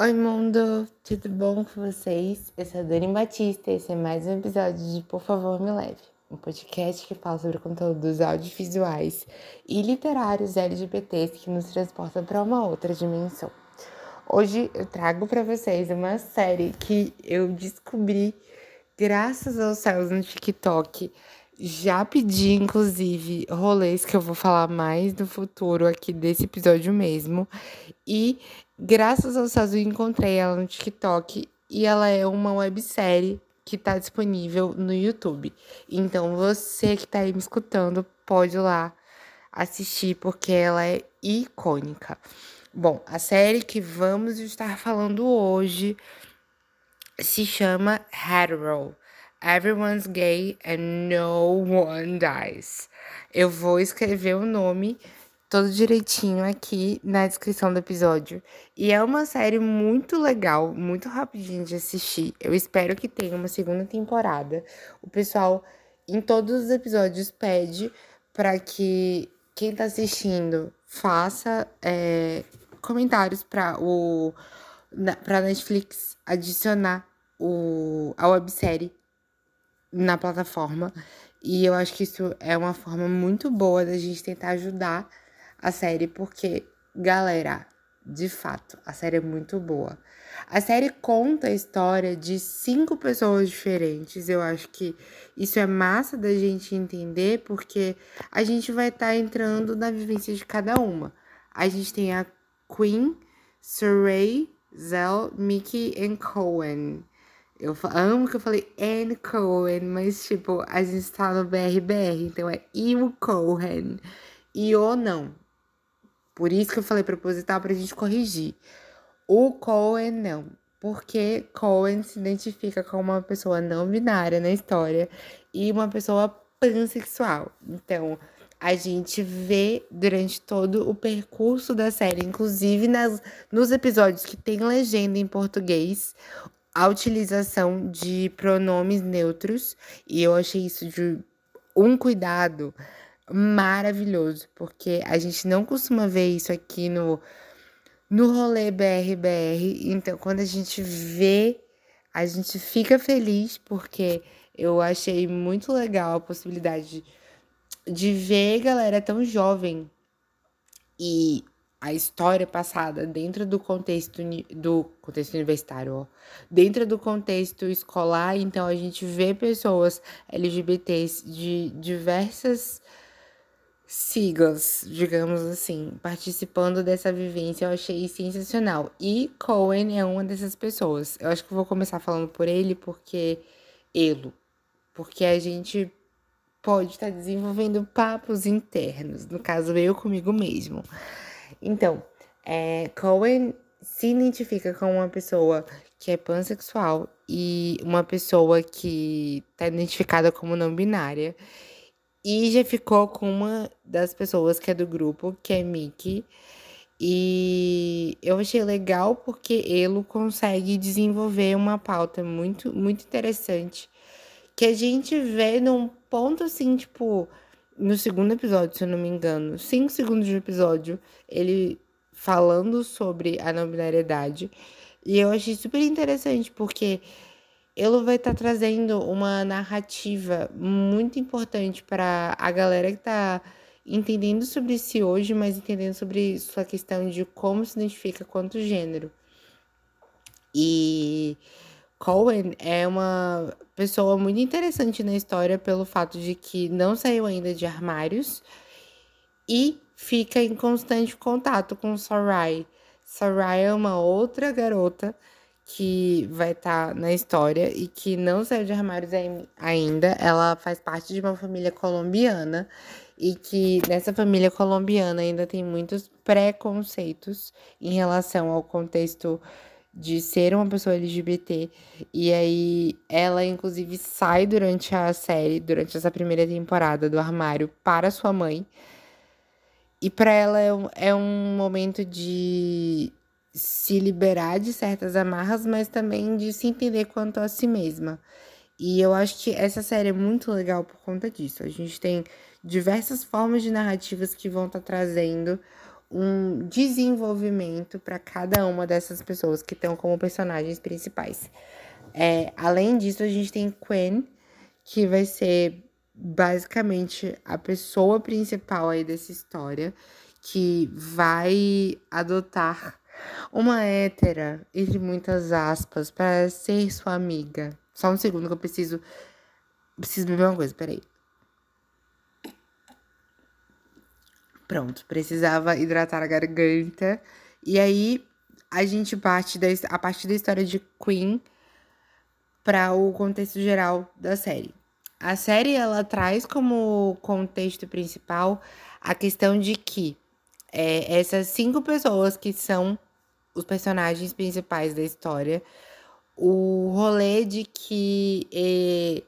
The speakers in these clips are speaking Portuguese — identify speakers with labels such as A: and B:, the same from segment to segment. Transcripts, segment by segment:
A: Oi, mundo! Tudo bom com vocês? Eu sou a Dani Batista e esse é mais um episódio de Por Favor Me Leve, um podcast que fala sobre conteúdos audiovisuais e literários LGBTs que nos transportam para uma outra dimensão. Hoje eu trago para vocês uma série que eu descobri graças aos céus no TikTok. Já pedi, inclusive, rolês que eu vou falar mais no futuro aqui desse episódio mesmo. E Graças ao Sazu, encontrei ela no TikTok e ela é uma websérie que está disponível no YouTube. Então, você que está aí me escutando, pode ir lá assistir, porque ela é icônica. Bom, a série que vamos estar falando hoje se chama Hetero. Everyone's gay and no one dies. Eu vou escrever o nome todo direitinho aqui na descrição do episódio. E é uma série muito legal, muito rapidinho de assistir. Eu espero que tenha uma segunda temporada. O pessoal em todos os episódios pede para que quem tá assistindo faça é, comentários para o para Netflix adicionar o, a websérie na plataforma. E eu acho que isso é uma forma muito boa da gente tentar ajudar a série porque, galera, de fato, a série é muito boa. A série conta a história de cinco pessoas diferentes. Eu acho que isso é massa da gente entender, porque a gente vai estar tá entrando na vivência de cada uma. A gente tem a Queen, Surrey, Zell, Mickey e Cohen. Eu amo que eu falei Anne Cohen, mas tipo, a gente tá no BRBR, então é Ivo Cohen. E ou não, por isso que eu falei proposital para a gente corrigir. O Cohen não, porque Cohen se identifica como uma pessoa não binária na história e uma pessoa pansexual. Então, a gente vê durante todo o percurso da série, inclusive nas, nos episódios que tem legenda em português, a utilização de pronomes neutros, e eu achei isso de um cuidado maravilhoso, porque a gente não costuma ver isso aqui no, no rolê BRBR. Então, quando a gente vê, a gente fica feliz, porque eu achei muito legal a possibilidade de, de ver galera tão jovem e a história passada dentro do contexto do contexto universitário, ó, dentro do contexto escolar, então a gente vê pessoas LGBTs de diversas siglas, digamos assim, participando dessa vivência, eu achei sensacional. E Cohen é uma dessas pessoas. Eu acho que vou começar falando por ele, porque ele, porque a gente pode estar desenvolvendo papos internos, no caso eu comigo mesmo. Então, é, Cohen se identifica como uma pessoa que é pansexual e uma pessoa que está identificada como não binária. E já ficou com uma das pessoas que é do grupo, que é Mickey. E eu achei legal porque ele consegue desenvolver uma pauta muito, muito interessante. Que a gente vê num ponto assim, tipo, no segundo episódio, se eu não me engano, cinco segundos de episódio, ele falando sobre a não binariedade. E eu achei super interessante, porque ele vai estar tá trazendo uma narrativa muito importante para a galera que está entendendo sobre si hoje, mas entendendo sobre sua questão de como se identifica quanto gênero. E Cohen é uma pessoa muito interessante na história pelo fato de que não saiu ainda de armários e fica em constante contato com Sarai. Sarai é uma outra garota que vai estar tá na história e que não saiu de armários ainda. Ela faz parte de uma família colombiana e que nessa família colombiana ainda tem muitos preconceitos em relação ao contexto de ser uma pessoa LGBT. E aí ela inclusive sai durante a série, durante essa primeira temporada do armário para sua mãe. E para ela é um, é um momento de se liberar de certas amarras, mas também de se entender quanto a si mesma. E eu acho que essa série é muito legal por conta disso. A gente tem diversas formas de narrativas que vão estar tá trazendo um desenvolvimento para cada uma dessas pessoas que estão como personagens principais. É, além disso, a gente tem Quen, que vai ser basicamente a pessoa principal aí dessa história, que vai adotar uma hétera, entre muitas aspas, para ser sua amiga. Só um segundo que eu preciso. Preciso beber uma coisa, peraí. Pronto, precisava hidratar a garganta. E aí a gente parte da, a partir da história de Queen para o contexto geral da série. A série ela traz como contexto principal a questão de que é, essas cinco pessoas que são os personagens principais da história, o rolê de que é,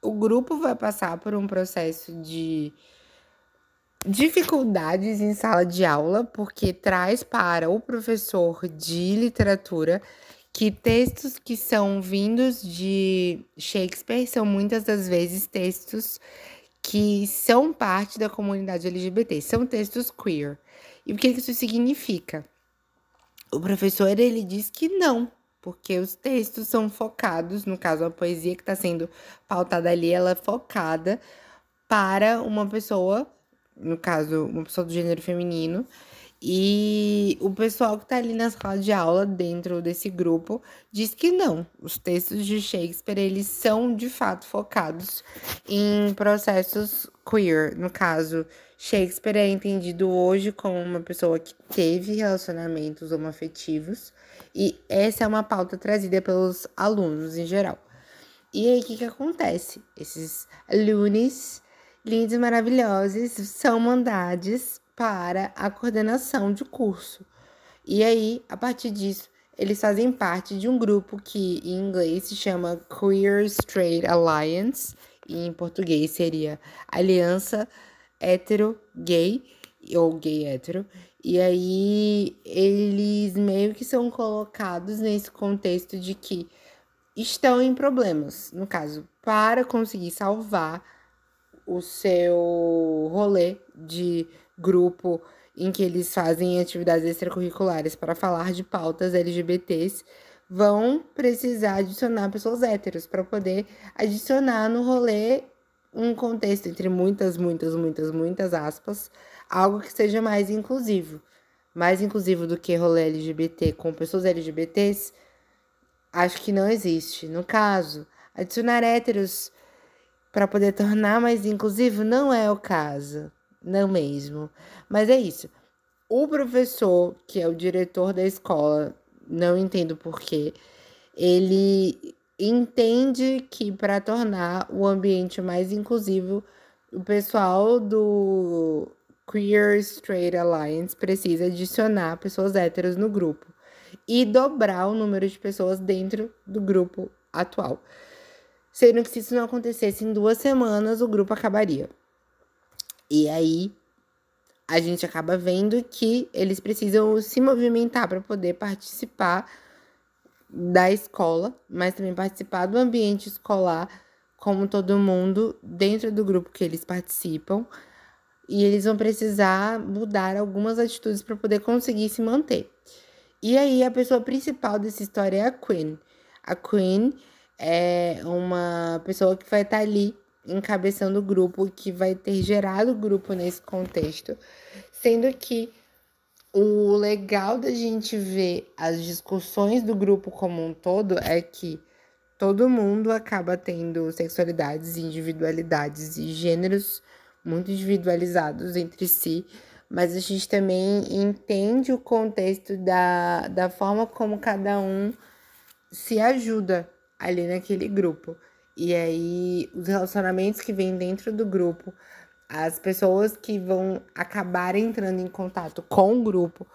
A: o grupo vai passar por um processo de dificuldades em sala de aula, porque traz para o professor de literatura que textos que são vindos de Shakespeare são muitas das vezes textos que são parte da comunidade LGBT, são textos queer. E o que isso significa? O professor ele diz que não, porque os textos são focados, no caso a poesia que está sendo pautada ali, ela é focada para uma pessoa no caso, uma pessoa do gênero feminino. E o pessoal que tá ali na sala de aula, dentro desse grupo, diz que não. Os textos de Shakespeare, eles são de fato focados em processos queer. No caso, Shakespeare é entendido hoje como uma pessoa que teve relacionamentos homoafetivos. E essa é uma pauta trazida pelos alunos em geral. E aí, o que, que acontece? Esses alunos e maravilhosos são mandados para a coordenação de curso. E aí, a partir disso, eles fazem parte de um grupo que em inglês se chama Queer Straight Alliance, e em português seria Aliança Hétero Gay ou Gay Hétero. E aí eles meio que são colocados nesse contexto de que estão em problemas, no caso, para conseguir salvar o seu rolê de grupo em que eles fazem atividades extracurriculares para falar de pautas LGBTs, vão precisar adicionar pessoas héteros para poder adicionar no rolê um contexto entre muitas, muitas, muitas, muitas aspas, algo que seja mais inclusivo. Mais inclusivo do que rolê LGBT com pessoas LGBTs, acho que não existe. No caso, adicionar héteros para poder tornar mais inclusivo não é o caso, não mesmo. Mas é isso. O professor, que é o diretor da escola, não entendo porquê, ele entende que para tornar o ambiente mais inclusivo, o pessoal do Queer Straight Alliance precisa adicionar pessoas héteros no grupo e dobrar o número de pessoas dentro do grupo atual sendo que se isso não acontecesse em duas semanas, o grupo acabaria. E aí a gente acaba vendo que eles precisam se movimentar para poder participar da escola, mas também participar do ambiente escolar, como todo mundo, dentro do grupo que eles participam. E eles vão precisar mudar algumas atitudes para poder conseguir se manter. E aí a pessoa principal dessa história é a Queen. A Queen é uma pessoa que vai estar tá ali encabeçando o grupo, que vai ter gerado o grupo nesse contexto, sendo que o legal da gente ver as discussões do grupo como um todo é que todo mundo acaba tendo sexualidades, individualidades e gêneros muito individualizados entre si, mas a gente também entende o contexto da, da forma como cada um se ajuda ali naquele grupo. E aí, os relacionamentos que vêm dentro do grupo, as pessoas que vão acabar entrando em contato com o grupo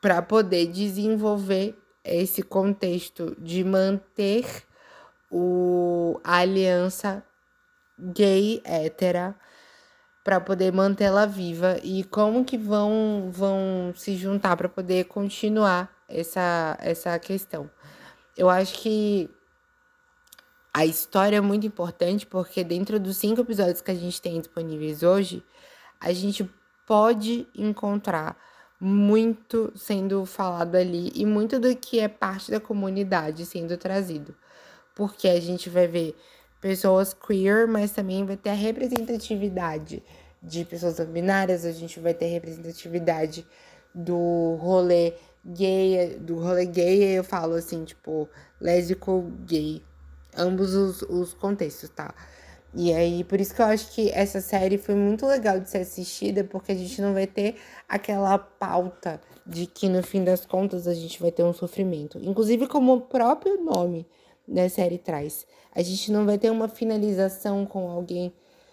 A: para poder desenvolver esse contexto de manter o, a aliança gay hétera para poder mantê-la viva e como que vão vão se juntar para poder continuar essa essa questão. Eu acho que a história é muito importante porque dentro dos cinco episódios que a gente tem disponíveis hoje, a gente pode encontrar muito sendo falado ali e muito do que é parte da comunidade sendo trazido. Porque a gente vai ver pessoas queer, mas também vai ter a representatividade de pessoas binárias, a gente vai ter representatividade do rolê gay, do rolê gay, eu falo assim, tipo, lésbico, gay, ambos os, os contextos, tá? E aí, por isso que eu acho que essa série foi muito legal de ser assistida, porque a gente não vai ter aquela pauta de que no fim das contas a gente vai ter um sofrimento. Inclusive, como o próprio nome da série traz, a gente não vai ter uma finalização com alguém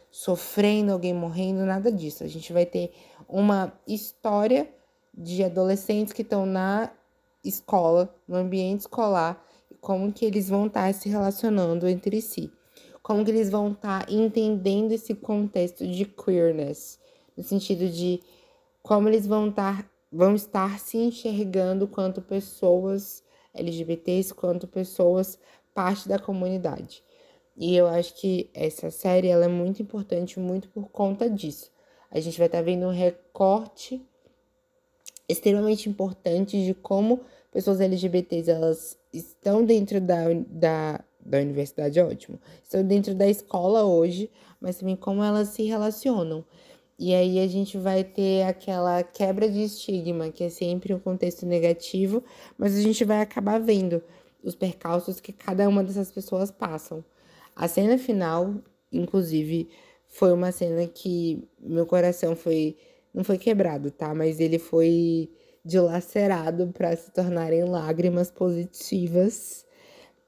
A: sofrendo, alguém morrendo, nada disso. A gente vai ter uma história de adolescentes que estão na escola, no ambiente escolar, como que eles vão estar se relacionando entre si como que eles vão estar tá entendendo esse contexto de queerness, no sentido de como eles vão estar, tá, vão estar se enxergando quanto pessoas LGBTs, quanto pessoas parte da comunidade. E eu acho que essa série ela é muito importante, muito por conta disso. A gente vai estar tá vendo um recorte extremamente importante de como pessoas LGBTs elas estão dentro da, da da universidade é ótimo. Estão dentro da escola hoje, mas também como elas se relacionam. E aí a gente vai ter aquela quebra de estigma, que é sempre um contexto negativo, mas a gente vai acabar vendo os percalços que cada uma dessas pessoas passam. A cena final, inclusive, foi uma cena que meu coração foi não foi quebrado, tá? Mas ele foi dilacerado para se tornarem lágrimas positivas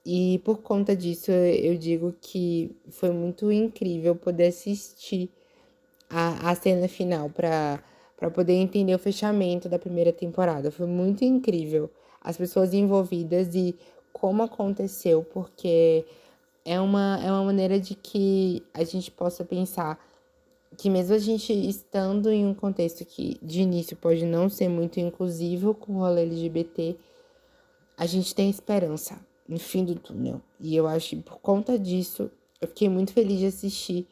A: e por conta disso, eu digo que foi muito incrível poder assistir a, a cena final para poder entender o fechamento da primeira temporada. Foi muito incrível as pessoas envolvidas e como aconteceu, porque é uma, é uma maneira de que a gente possa pensar que mesmo a gente estando em um contexto que de início pode não ser muito inclusivo com o rolê LGBT, a gente tem esperança no fim do túnel. E eu acho que por conta disso, eu fiquei muito feliz de assistir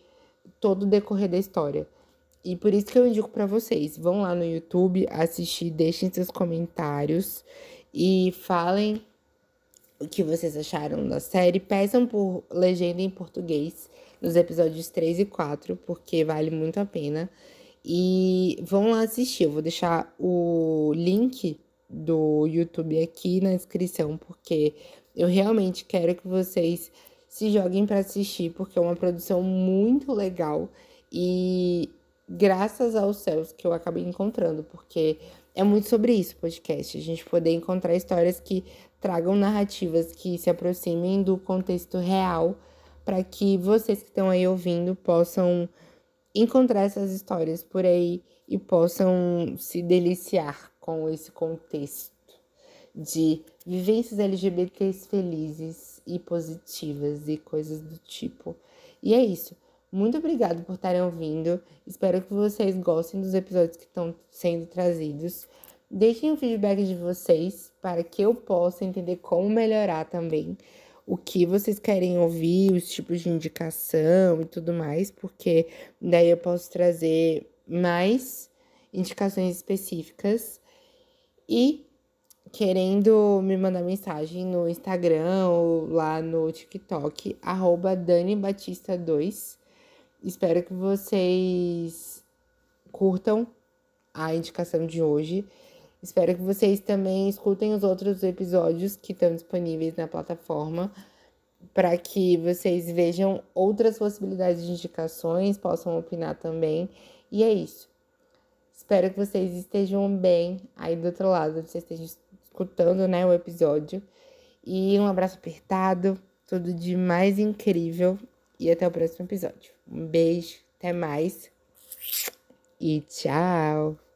A: todo o decorrer da história. E por isso que eu indico para vocês, vão lá no YouTube assistir, deixem seus comentários e falem o que vocês acharam da série. Peçam por legenda em português nos episódios 3 e 4, porque vale muito a pena. E vão lá assistir. Eu vou deixar o link do YouTube aqui na descrição, porque eu realmente quero que vocês se joguem para assistir, porque é uma produção muito legal e graças aos céus que eu acabei encontrando, porque é muito sobre isso o podcast, a gente poder encontrar histórias que tragam narrativas que se aproximem do contexto real, para que vocês que estão aí ouvindo possam encontrar essas histórias por aí e possam se deliciar com esse contexto de vivências LGBTs felizes e positivas e coisas do tipo. E é isso. Muito obrigado por estarem ouvindo. Espero que vocês gostem dos episódios que estão sendo trazidos. Deixem o feedback de vocês para que eu possa entender como melhorar também o que vocês querem ouvir, os tipos de indicação e tudo mais, porque daí eu posso trazer mais indicações específicas. E querendo me mandar mensagem no Instagram ou lá no TikTok, arroba DaniBatista2. Espero que vocês curtam a indicação de hoje. Espero que vocês também escutem os outros episódios que estão disponíveis na plataforma para que vocês vejam outras possibilidades de indicações, possam opinar também. E é isso. Espero que vocês estejam bem aí do outro lado, vocês estejam escutando, né, o episódio. E um abraço apertado, tudo de mais incrível e até o próximo episódio. Um beijo, até mais e tchau!